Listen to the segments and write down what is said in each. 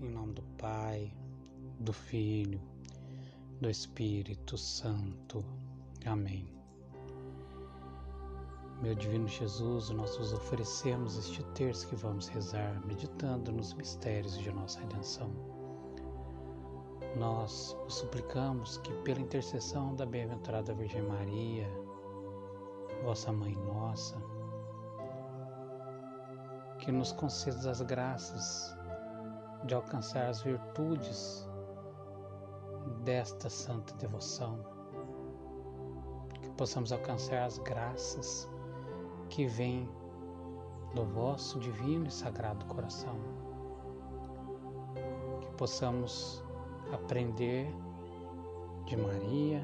Em nome do Pai, do Filho, do Espírito Santo. Amém. Meu Divino Jesus, nós vos oferecemos este terço que vamos rezar, meditando nos mistérios de nossa redenção. Nós vos suplicamos que, pela intercessão da bem-aventurada Virgem Maria, vossa Mãe Nossa, que nos conceda as graças de alcançar as virtudes desta santa devoção, que possamos alcançar as graças que vêm do vosso divino e sagrado coração, que possamos aprender de Maria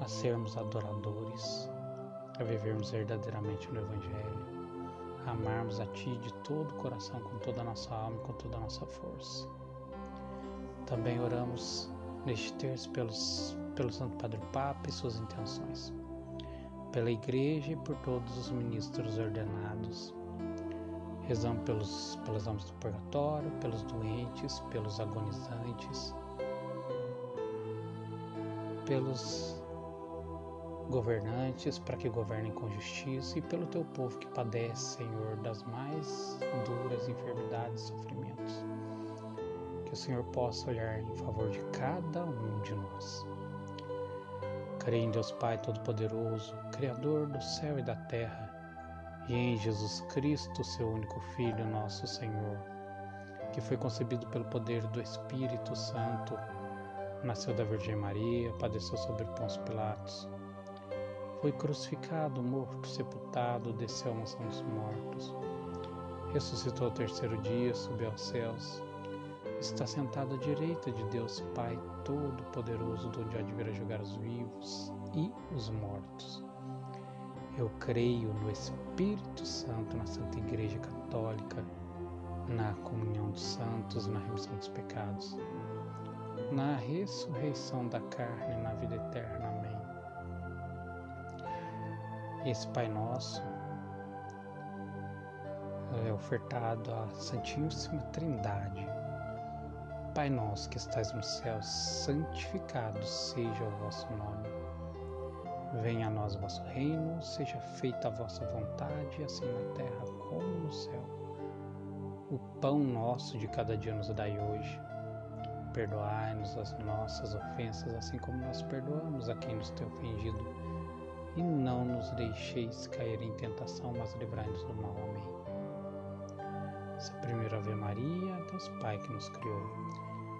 a sermos adoradores, a vivermos verdadeiramente no Evangelho amarmos a Ti de todo o coração, com toda a nossa alma e com toda a nossa força. Também oramos neste terço pelos, pelo Santo Padre Papa e suas intenções, pela Igreja e por todos os ministros ordenados. Rezamos pelos, pelas almas do purgatório, pelos doentes, pelos agonizantes, pelos governantes para que governem com justiça e pelo teu povo que padece, Senhor, das mais duras enfermidades e sofrimentos. Que o Senhor possa olhar em favor de cada um de nós. Creio em Deus Pai Todo-Poderoso, Criador do céu e da terra, e em Jesus Cristo, seu único Filho, nosso Senhor, que foi concebido pelo poder do Espírito Santo, nasceu da Virgem Maria, padeceu sobre Pôncio Pilatos foi crucificado, morto, sepultado, desceu à mansão dos mortos. Ressuscitou ao terceiro dia, subiu aos céus. Está sentado à direita de Deus Pai Todo-Poderoso, de onde há de vir a julgar os vivos e os mortos. Eu creio no Espírito Santo, na Santa Igreja Católica, na comunhão dos santos, na remissão dos pecados, na ressurreição da carne, na vida eterna. Esse Pai Nosso é ofertado à Santíssima Trindade. Pai nosso que estais no céu, santificado seja o vosso nome. Venha a nós o vosso reino, seja feita a vossa vontade, assim na terra como no céu. O pão nosso de cada dia nos dai hoje. Perdoai-nos as nossas ofensas, assim como nós perdoamos a quem nos tem ofendido e não nos deixeis cair em tentação, mas livrai-nos do mal. Amém. Essa primeira Ave Maria, Deus Pai que nos criou.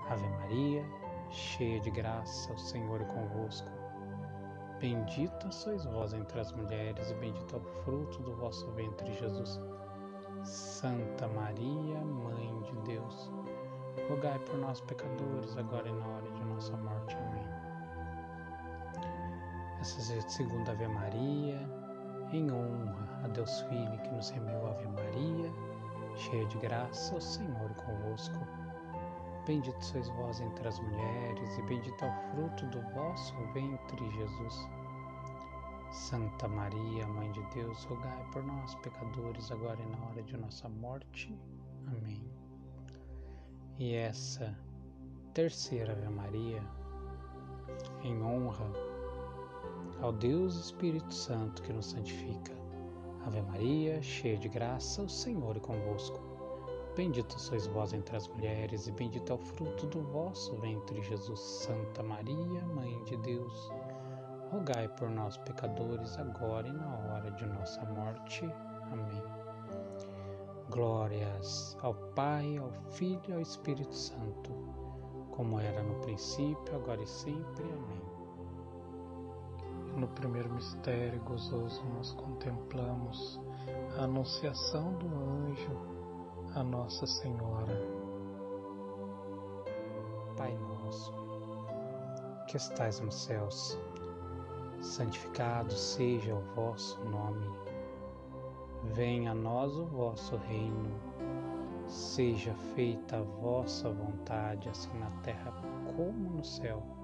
Ave Maria, cheia de graça, o Senhor é convosco. Bendita sois vós entre as mulheres, e bendito é o fruto do vosso ventre, Jesus. Santa Maria, Mãe de Deus, rogai por nós, pecadores, agora e na hora de nossa morte. Essa segunda Ave Maria, em honra a Deus Filho que nos remiu Ave Maria, cheia de graça, o Senhor é convosco. Bendito sois vós entre as mulheres, e bendito é o fruto do vosso ventre, Jesus. Santa Maria, Mãe de Deus, rogai por nós, pecadores, agora e na hora de nossa morte. Amém. E essa terceira Ave Maria, em honra ao Deus Espírito Santo que nos santifica. Ave Maria, cheia de graça, o Senhor é convosco. Bendita sois vós entre as mulheres, e bendito é o fruto do vosso ventre, Jesus. Santa Maria, Mãe de Deus, rogai por nós, pecadores, agora e na hora de nossa morte. Amém. Glórias ao Pai, ao Filho e ao Espírito Santo, como era no princípio, agora e sempre. Amém. No primeiro mistério gozoso, nós contemplamos a anunciação do anjo a Nossa Senhora. Pai nosso, que estais nos céus, santificado seja o vosso nome. Venha a nós o vosso reino. Seja feita a vossa vontade, assim na terra como no céu.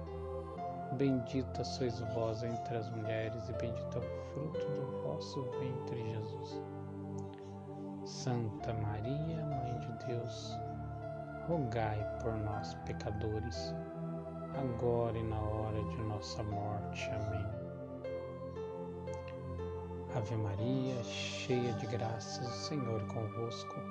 Bendita sois vós entre as mulheres, e bendito é o fruto do vosso ventre, Jesus. Santa Maria, Mãe de Deus, rogai por nós, pecadores, agora e na hora de nossa morte. Amém. Ave Maria, cheia de graças, o Senhor é convosco.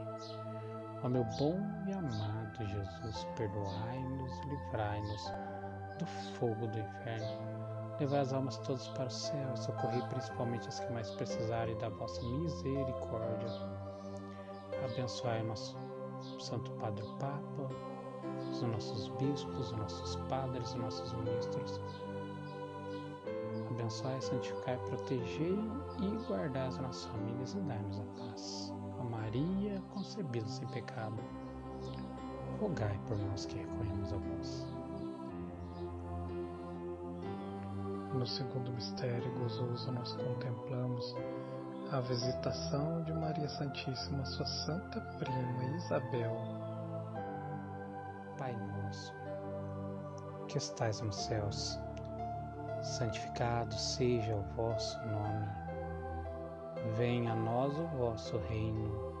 Ó meu bom e amado Jesus, perdoai-nos e livrai-nos do fogo do inferno. Levai as almas todas para o céu, socorrei principalmente as que mais precisarem da vossa misericórdia. Abençoai nosso Santo Padre Papa, os nossos bispos, os nossos padres, os nossos ministros abençoai, santificai, protegei e guardai as nossas famílias e dai-nos a paz. Maria, concebida sem pecado, rogai por nós que recorremos a vós. No segundo mistério gozoso, nós contemplamos a visitação de Maria Santíssima, sua santa prima Isabel. Pai nosso, que estais nos céus, santificado seja o vosso nome. Venha a nós o vosso reino.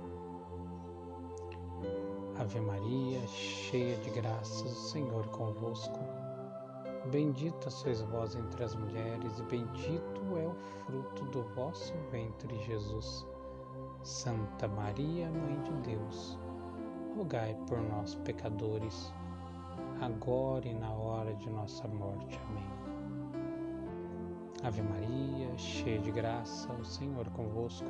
Ave Maria, cheia de graças, o Senhor convosco. Bendita sois vós entre as mulheres, e bendito é o fruto do vosso ventre, Jesus. Santa Maria, Mãe de Deus, rogai por nós, pecadores, agora e na hora de nossa morte. Amém. Ave Maria, cheia de graça, o Senhor convosco.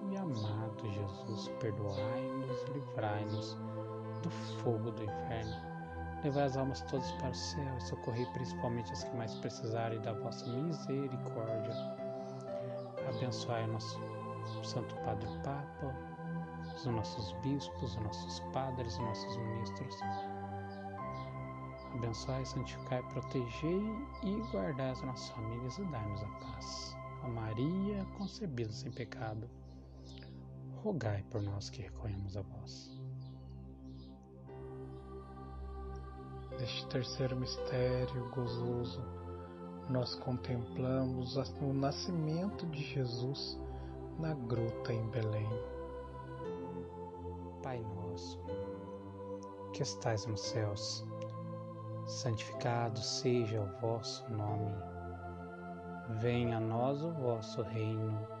amado Jesus, perdoai-nos livrai-nos do fogo do inferno. Levai as almas todas para o céu e socorrei principalmente as que mais precisarem da vossa misericórdia. Abençoai o nosso Santo Padre Papa, os nossos bispos, os nossos padres, os nossos ministros. Abençoai, santificai, protegei e guardai as nossas famílias e dai-nos a paz. A Maria, concebida sem pecado rogai por nós que recorremos a vós. Neste terceiro mistério gozoso, nós contemplamos o nascimento de Jesus na gruta em Belém. Pai nosso, que estais nos céus, santificado seja o vosso nome. Venha a nós o vosso reino.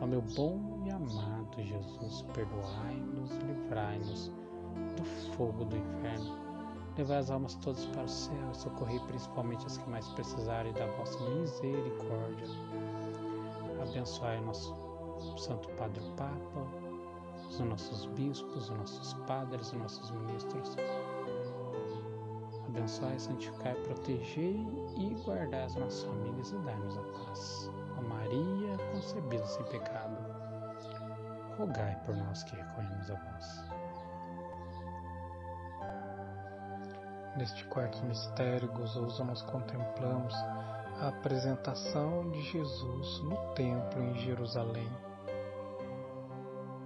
Ó meu bom e amado Jesus, perdoai-nos, livrai-nos do fogo do inferno Levai as almas todas para o céu e socorrei principalmente as que mais precisarem da vossa misericórdia. Abençoai o nosso Santo Padre Papa, os nossos bispos, os nossos padres, os nossos ministros. Abençoai, santificai, protegei e guardai as nossas famílias e dai-nos a paz. Maria, concebida sem pecado, rogai por nós que recorremos a vós. Neste quarto mistério gozoso, nós contemplamos a apresentação de Jesus no templo em Jerusalém.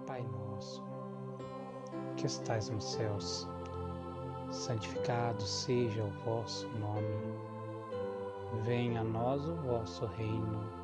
Pai nosso, que estais nos céus, santificado seja o vosso nome. Venha a nós o vosso reino.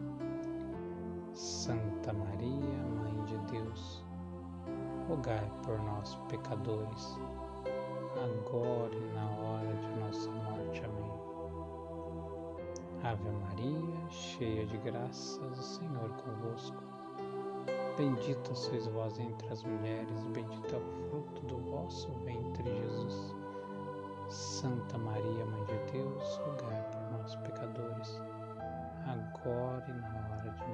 Santa Maria, Mãe de Deus, rogai por nós, pecadores, agora e na hora de nossa morte. Amém. Ave Maria, cheia de graças, o Senhor convosco. Bendita sois vós entre as mulheres, bendito é o fruto do vosso ventre, Jesus. Santa Maria, Mãe de Deus, rogai por nós, pecadores, agora e na hora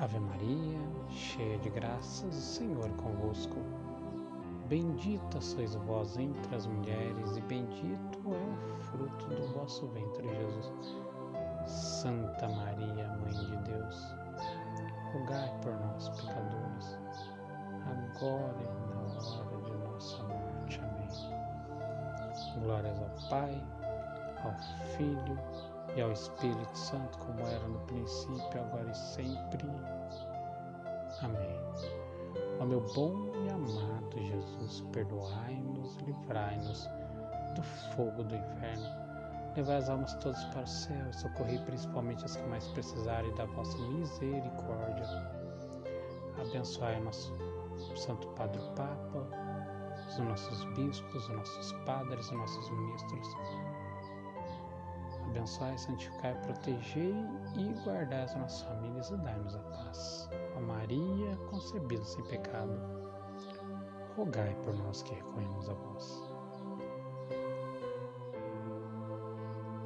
Ave Maria, cheia de graças, o Senhor é convosco. Bendita sois vós entre as mulheres, e bendito é o fruto do vosso ventre, Jesus. Santa Maria, Mãe de Deus, rogai por nós, pecadores, agora e na hora de nossa morte. Amém. Glórias ao Pai, ao Filho e ao Espírito Santo, como era no princípio, agora e sempre. Amém. Ó meu bom e amado Jesus, perdoai-nos, livrai-nos do fogo do inferno Levai as almas todas para o céu socorrei principalmente as que mais precisarem da vossa misericórdia. Abençoai o nosso Santo Padre Papa, os nossos bispos, os nossos padres, os nossos ministros. Abençoai, santificai, protegei e guardai as nossas famílias e dai-nos a paz. A Maria, concebida sem pecado, rogai por nós que recorremos a vós.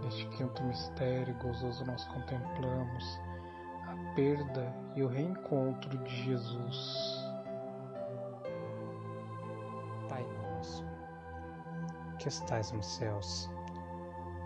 Neste quinto mistério gozoso nós contemplamos a perda e o reencontro de Jesus. Pai nosso, que estais nos céus,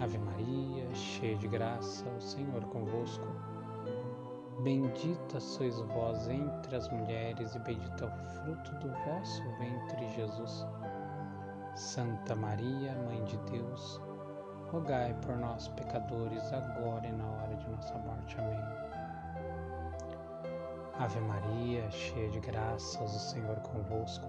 Ave Maria, cheia de graça, o Senhor convosco. Bendita sois vós entre as mulheres, e bendito é o fruto do vosso ventre, Jesus. Santa Maria, Mãe de Deus, rogai por nós, pecadores, agora e na hora de nossa morte. Amém. Ave Maria, cheia de graças, o Senhor convosco.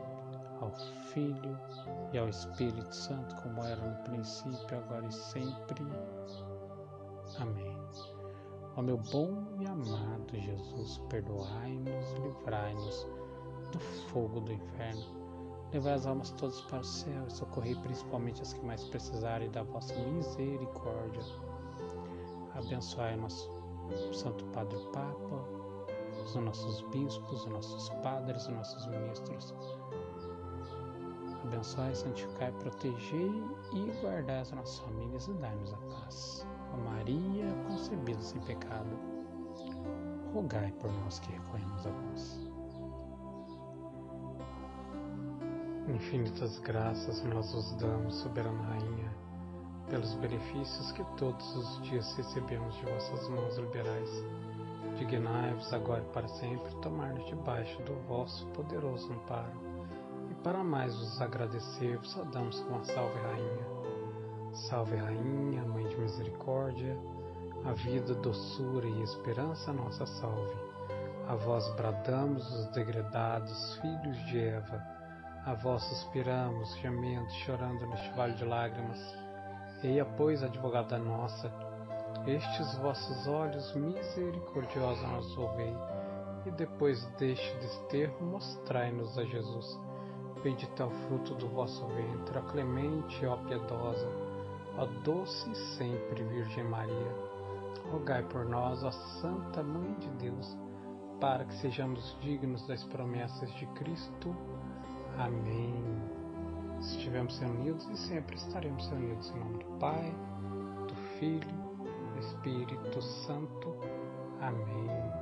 ao Filho e ao Espírito Santo, como era no princípio, agora e sempre. Amém. Ó meu bom e amado Jesus, perdoai-nos, livrai-nos do fogo do inferno. Levai as almas todas para o céu e socorrei principalmente as que mais precisarem da vossa misericórdia. Abençoai nosso Santo Padre Papa, os nossos bispos, os nossos padres, os nossos ministros. Abençoai, santificai, protegei e guardai as nossas famílias e dai-nos a paz. Ó Maria, concebida sem pecado, rogai por nós que recorremos a vós. Infinitas graças nós vos damos, soberana Rainha, pelos benefícios que todos os dias recebemos de vossas mãos liberais. Dignai-vos agora e para sempre tomar-nos debaixo do vosso poderoso amparo. Para mais vos agradecer, vos saudamos com a salve Rainha. Salve Rainha, Mãe de Misericórdia, a vida, doçura e esperança nossa salve. A vós bradamos os degredados filhos de Eva a vós suspiramos, gemendo, chorando neste vale de lágrimas. Eia, pois, advogada nossa, estes vossos olhos misericordiosos nos ouvei, e depois deste desterro mostrai-nos a Jesus. Bendito é o fruto do vosso ventre, ó clemente, ó piedosa, ó doce e sempre Virgem Maria. Rogai por nós, ó Santa Mãe de Deus, para que sejamos dignos das promessas de Cristo. Amém. Estivemos reunidos e sempre estaremos reunidos em nome do Pai, do Filho, do Espírito Santo. Amém.